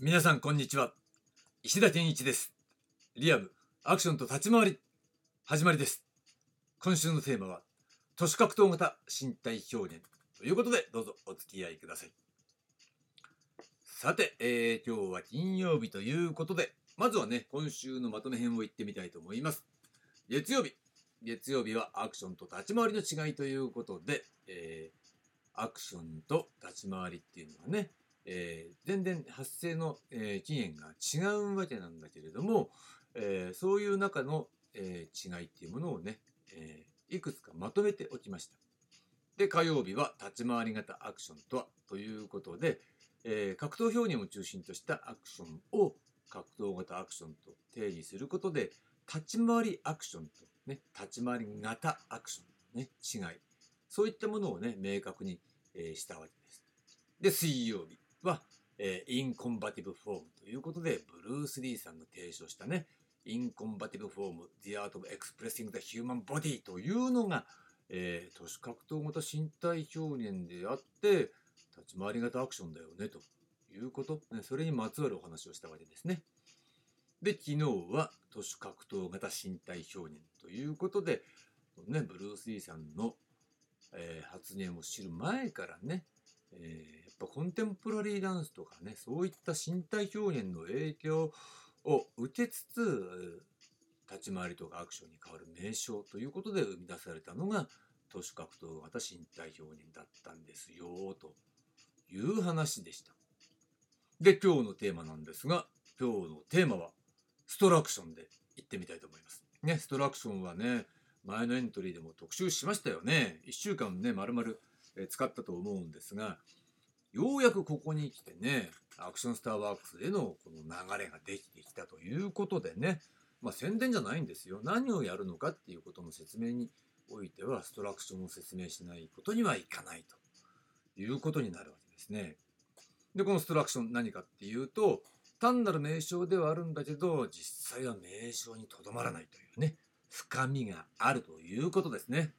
皆さんこんにちは。石田健一です。リアムアクションと立ち回り始まりです。今週のテーマは都市格闘型身体表現ということでどうぞお付き合いください。さて、えー、今日は金曜日ということでまずはね今週のまとめ編を言ってみたいと思います。月曜日。月曜日はアクションと立ち回りの違いということで、えー、アクションと立ち回りっていうのはねえー、全然発生の、えー、期限が違うわけなんだけれども、えー、そういう中の、え違いっていうものをね、えいくつかまとめておきました。で、火曜日は立ち回り型アクションとはということで、え格闘表現を中心としたアクションを格闘型アクションと定義することで、立ち回りアクションと、ね、立ち回り型アクションの、ね、違い、そういったものをね、明確に、えしたわけです。で、水曜日。は、えー、 in combative form ということで、ブルース・リーさんが提唱したね、 in combative form、The Art of Expressing the Human Body というのが、えー、徒手格闘型身体表現であって、立ち回り型アクションだよね、ということ、ね、それにまつわるお話をしたわけですね。で、昨日は都市格闘型身体表現ということで、ね、ブルース・リーさんの、えー、発言を知る前からね、えー、ぱコンテンポラリーダンスとかねそういった身体表現の影響を受けつつ立ち回りとかアクションに変わる名称ということで生み出されたのが都市格闘型身体表現だったんですよという話でした。で今日のテーマなんですが今日のテーマはストラクションでいってみたいと思います。ねストラクションはね前のエントリーでも特集しましたよね。1週間ねまるまる使ったと思うんですがようやくここに来てねアクションスターワークスでのこの流れができてきたということでねまあ宣伝じゃないんですよ何をやるのかっていうことの説明においてはストラクションを説明しないことにはいかないということになるわけですね。でこのストラクション何かっていうと単なる名称ではあるんだけど実際は名称にとどまらないというね深みがあるということですね。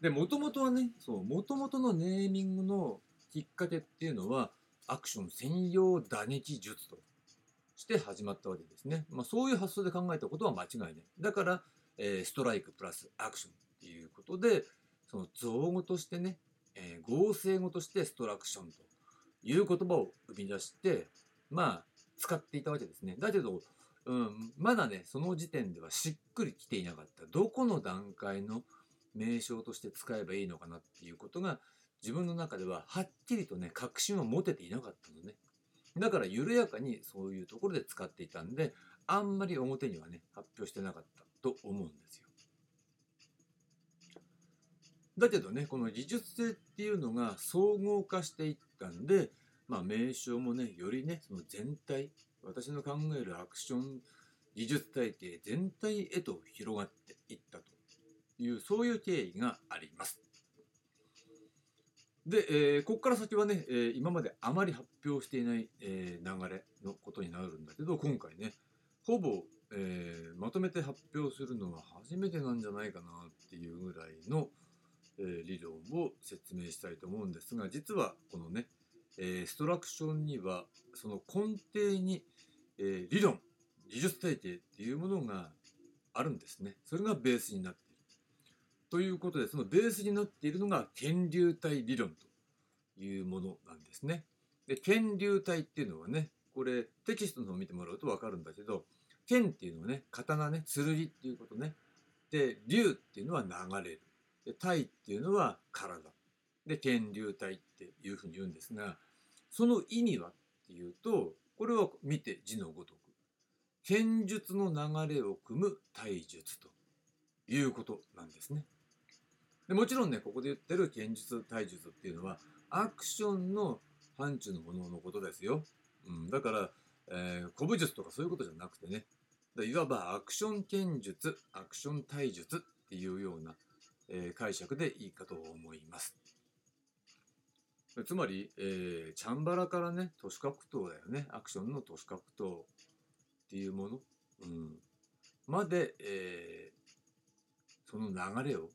で、もともとはね、そう、もともとのネーミングのきっかけっていうのは、アクション専用打撃術として始まったわけですね。まあ、そういう発想で考えたことは間違いない。だから、えー、ストライクプラスアクションっていうことで、その造語としてね、えー、合成語としてストラクションという言葉を生み出して、まあ、使っていたわけですね。だけど、うん、まだね、その時点ではしっくりきていなかった。どこの段階の名称として使えばいいのかなっていうことが自分の中でははっきりとね確信を持てていなかったのねだから緩やかにそういうところで使っていたんであんまり表にはね発表してなかったと思うんですよだけどねこの技術性っていうのが総合化していったんでまあ名称もねよりねその全体私の考えるアクション技術体系全体へと広がっていったというそういう経緯があります。で、えー、ここから先はね、えー、今まであまり発表していない、えー、流れのことになるんだけど今回ねほぼ、え、まとめて発表するのは初めてなんじゃないかなっていうぐらいの、え、理論を説明したいと思うんですが実はこのね、え、ストラクションにはその根底に、え、理論技術体系っていうものがあるんですね。それがベースになってということでそのベースになっているのが検流体理論というものなんですね。で検流体っていうのはねこれテキストの方を見てもらうと分かるんだけど剣っていうのはね刀ね剣っていうことねで流っていうのは流れるで体っていうのは体で剣流体っていうふうに言うんですがその意味はっていうとこれは見て字のごとく剣術の流れを組む体術ということなんですね。でもちろんねここで言ってる剣術体術っていうのはアクションの範疇のもののことですよ、うん、だから、えー、古武術とかそういうことじゃなくてね。いわばアクション剣術アクション体術っていうような、えー、解釈でいいかと思います。つまり、えー、チャンバラからね都市格闘だよね。アクションの都市格闘っていうもの、うん、まで、えー、その流れを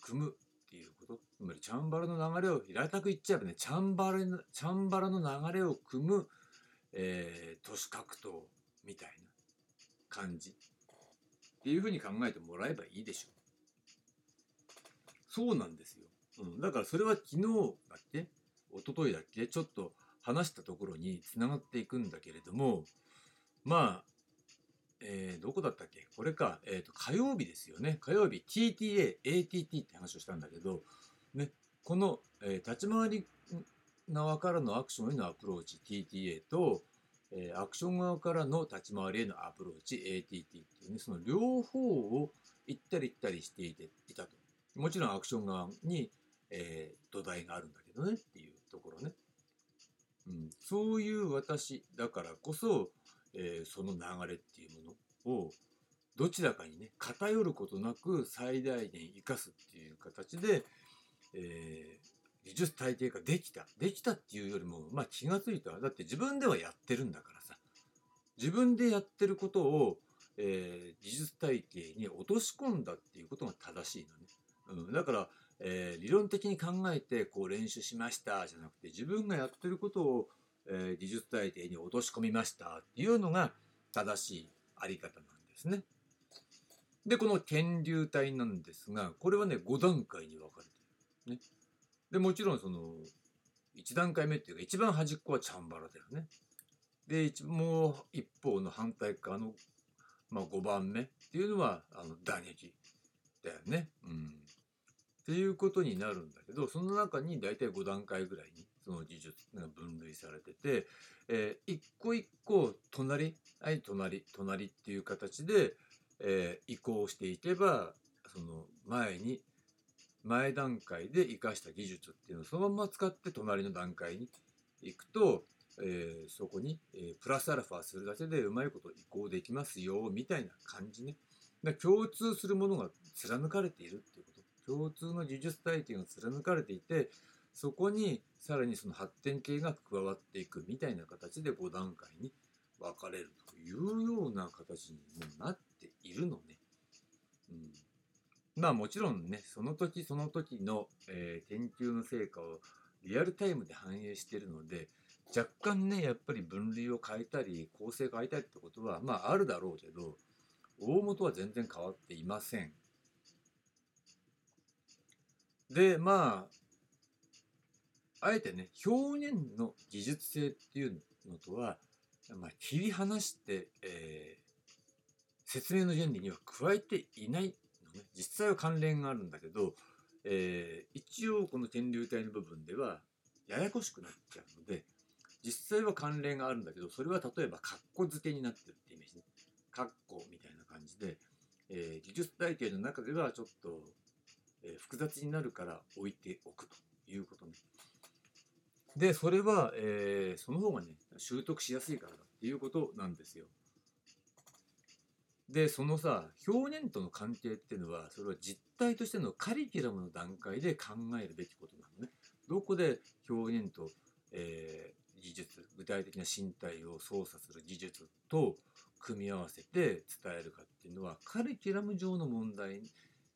組むっていうことつまりチャンバラの流れを平たく言っちゃえばねチャンバラのチャンバラの流れを組む、えー都市格闘みたいな感じっていうふうに考えてもらえばいいでしょう。そうなんですよ。うん、だからそれは昨日だっけ一昨日だっけちょっと話したところにつながっていくんだけれどもまあ、えーどこだったっけ？これか、えーと火曜日ですよね。火曜日 TTA、ATT って話をしたんだけど、ね、この、えー立ち回り側からのアクションへのアプローチ TTA と、えーアクション側からの立ち回りへのアプローチ ATT っていうねその両方を行ったり来たりしていていたと。もちろんアクション側に、えー土台があるんだけどねっていうところね、うん、そういう私だからこそ、えーその流れっていうものをどちらかにね偏ることなく最大限生かすっていう形で、えー技術体系ができた。できたっていうよりもまあ気がついただって自分ではやってるんだからさ。自分でやってることを、えー技術体系に落とし込んだっていうことが正しいのね、うん、だから、えー理論的に考えてこう練習しましたじゃなくて自分がやってることを、え技術体系に落とし込みましたっていうのが正しいあり方なんですね。でこの天竜体なんですがこれはね5段階に分かれてる。ね、でもちろんその1段階目っていうか一番端っこはチャンバラだよね。で一もう一方の反対側の、まあ、5番目っていうのはあの打撃だよね。うんっていうことになるんだけどその中に大体5段階ぐらいにその技術が分類されてて、えー一個一個隣はい隣隣っていう形で、えー移行していけばその前に前段階で生かした技術っていうのをそのまま使って隣の段階に行くと、えーそこに、えプラスアルファするだけでうまいこと移行できますよみたいな感じね。だ共通するものが貫かれているっていうこと共通の技術体系が貫かれていてそこにさらにその発展系が加わっていくみたいな形で5段階に分かれるというような形にもなっているのね。うん、まあもちろんねその時その時の、えー研究の成果をリアルタイムで反映しているので若干ねやっぱり分類を変えたり構成変えたりってことはまああるだろうけど大元は全然変わっていません。でまああえてね表現の技術性っていうのとは、まあ、切り離して、えー説明の原理には加えていないのね実際は関連があるんだけど、えー一応この天竜体の部分ではややこしくなっちゃうので実際は関連があるんだけどそれは例えばカッコ付けになってるってイメージねカッコみたいな感じで、えー技術体系の中ではちょっと、え複雑になるから置いておくということね。でそれは、えーその方がね習得しやすいからだっていうことなんですよ。でそのさ表現との関係っていうのはそれは実態としてのカリキュラムの段階で考えるべきことなのね。どこで表現と、えー技術具体的な身体を操作する技術と組み合わせて伝えるかっていうのはカリキュラム上の問題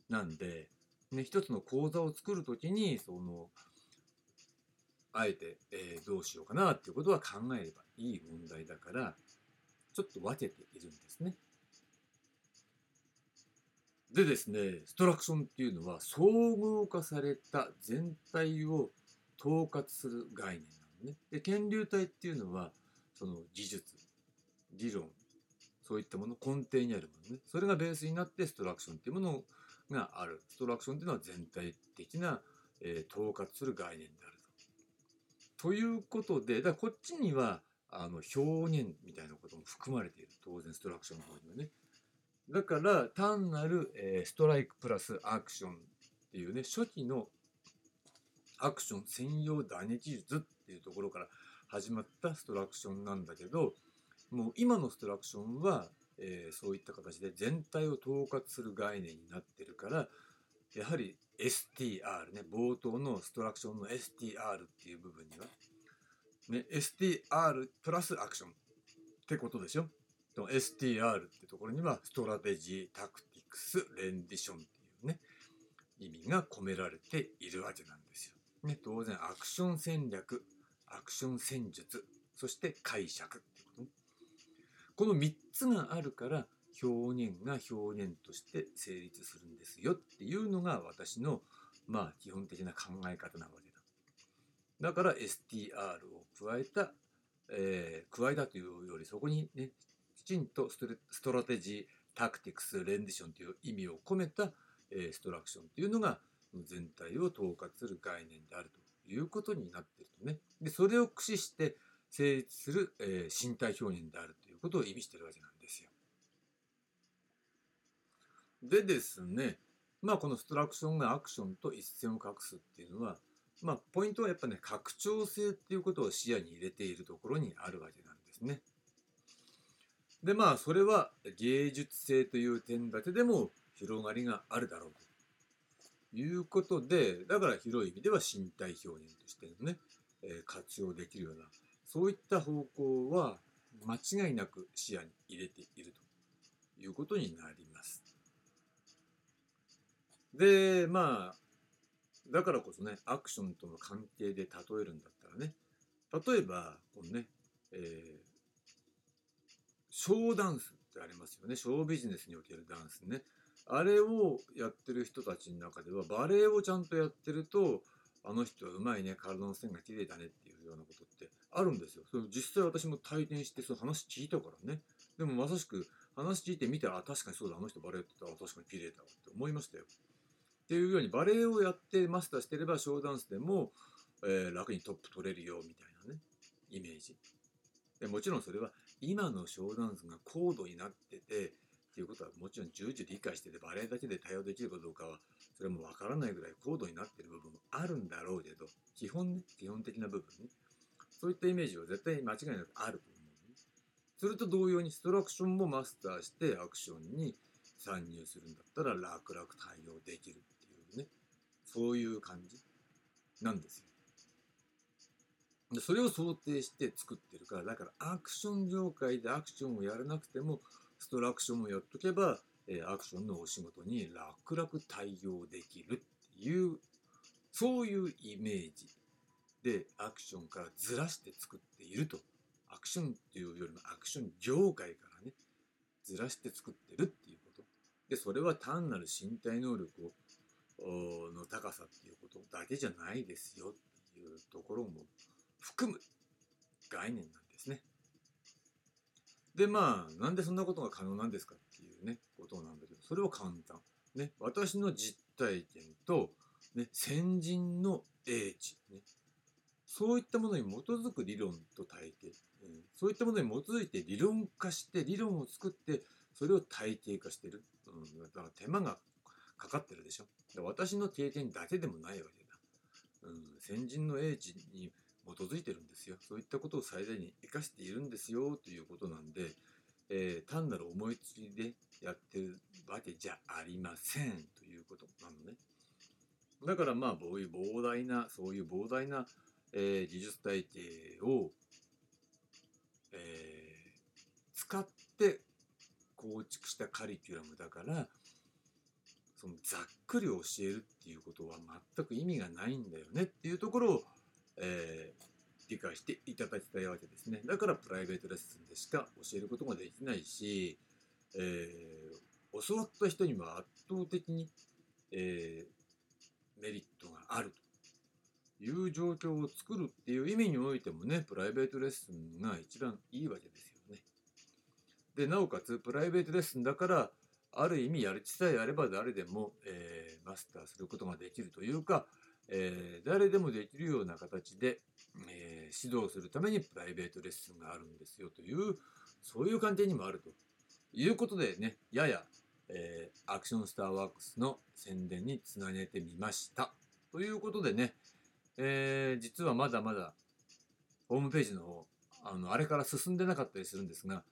なんで、ね、一つの講座を作る時にそのあえて、えーどうしようかなっていうことは考えればいい問題だからちょっと分けているんですね。でですねストラクションっていうのは総合化された全体を統括する概念なのね。で検流体っていうのはその技術理論そういったもの根底にあるものねそれがベースになってストラクションっていうものがあるストラクションっていうのは全体的な、えー統括する概念であると。いうことでだこっちにはあの表現みたいなことも含まれている当然ストラクションの方にはね。だから単なる、えーストライクプラスアクションっていうね初期のアクション専用打撃術っていうところから始まったストラクションなんだけどもう今のストラクションは、えーそういった形で全体を統括する概念になってるからやはり STR ね冒頭のストラクションの STR っていう部分には、ね、STR プラスアクションってことでしょ？STR ってところには strategy、tactics、rendition っていうね意味が込められているわけなんですよ。ね、当然アクション戦略、アクション戦術、そして解釈ってことね。この3つがあるから表現が表現として成立するんですよっていうのが私のまあ基本的な考え方なわけだ。だから STR を加えた、えー、加えたというよりそこにねきちんと strategy tactics rendition という意味を込めた、えー、ストラクションというのが全体を統括する概念であるということになっているとねでそれを駆使して成立する、えー、身体表現であるということを意味しているわけなんですよ。でですねまあこのストラクションがアクションと一線を画すっていうのはまあポイントはやっぱね拡張性っていうことを視野に入れているところにあるわけなんですね。でまあそれは芸術性という点だけでも広がりがあるだろうということでだから広い意味では身体表現としてのね、え、活用できるようなそういった方向は間違いなく視野に入れているということになります。でまあだからこそねアクションとの関係で例えるんだったらね例えばこのね、えーショーダンスってありますよね。ショービジネスにおけるダンスね。あれをやってる人たちの中では、バレエをちゃんとやってると、あの人はうまいね、体の線が綺麗だねっていうようなことってあるんですよ。それ実際私も体験して、その話聞いたからね。でもまさしく話聞いてみたら、あ、確かにそうだ、あの人バレエって言ったら、確かに綺麗だわって思いましたよ。っていうように、バレエをやってマスターしてれば、ショーダンスでも、えー、楽にトップ取れるよ、みたいなね、イメージ。でもちろんそれは今のショーダンスが高度になっててっていうことはもちろん重々理解しててバレエだけで対応できるかどうかはそれもわからないぐらい高度になってる部分もあるんだろうけど基本ね基本的な部分ねそういったイメージは絶対間違いなくあると思う、ね、それと同様にストラクションもマスターしてアクションに参入するんだったら楽々対応できるそういう感じなんですよ。でそれを想定して作ってるからだからアクション業界でアクションをやらなくてもストラクションをやっとけば、えアクションのお仕事に楽々対応できるっていうそういうイメージでアクションからずらして作っていると。アクションっていうよりもアクション業界からねずらして作ってるっていうこと。でそれは単なる身体能力をの高さっていうことだけじゃないですよっていうところも含む概念なんですね。でまあなんでそんなことが可能なんですかっていうねことなんだけどそれは簡単。ね私の実体験と、ね、先人の英知、ね、そういったものに基づく理論と体系、うん、そういったものに基づいて理論化して理論を作ってそれを体系化してる、うん、だから手間がかかってるでしょ私の経験だけでもないわけだ、うん、先人の英知に基づいてるんですよ。そういったことを最大に生かしているんですよということなんで、えー、単なる思いつきでやってるわけじゃありませんということなのね。だからまあこういう膨大なそういう膨大な、えー、技術体系を、えー、使って構築したカリキュラムだからそのざっくり教えるっていうことは全く意味がないんだよねっていうところをえー、理解していただきたいわけですね。だからプライベートレッスンでしか教えることができないし、えー、教わった人には圧倒的に、えー、メリットがあるという状況を作るっていう意味においてもね、プライベートレッスンが一番いいわけですよね。で、なおかつプライベートレッスンだから、ある意味やる気さえあれば誰でも、えー、マスターすることができるというか、えー、誰でもできるような形で、えー、指導するためにプライベートレッスンがあるんですよというそういう観点にもあるということでねやや、え、アクションスターワークスの宣伝につなげてみましたということでね、え、実はまだまだホームページの方あのあれから進んでなかったりするんですが、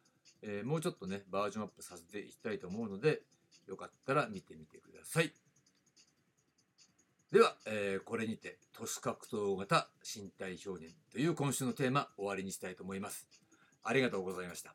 えー、もうちょっとねバージョンアップさせていきたいと思うのでよかったら見てみてください。では、えー、これにて都市格闘型身体表現という今週のテーマ終わりにしたいと思います。ありがとうございました。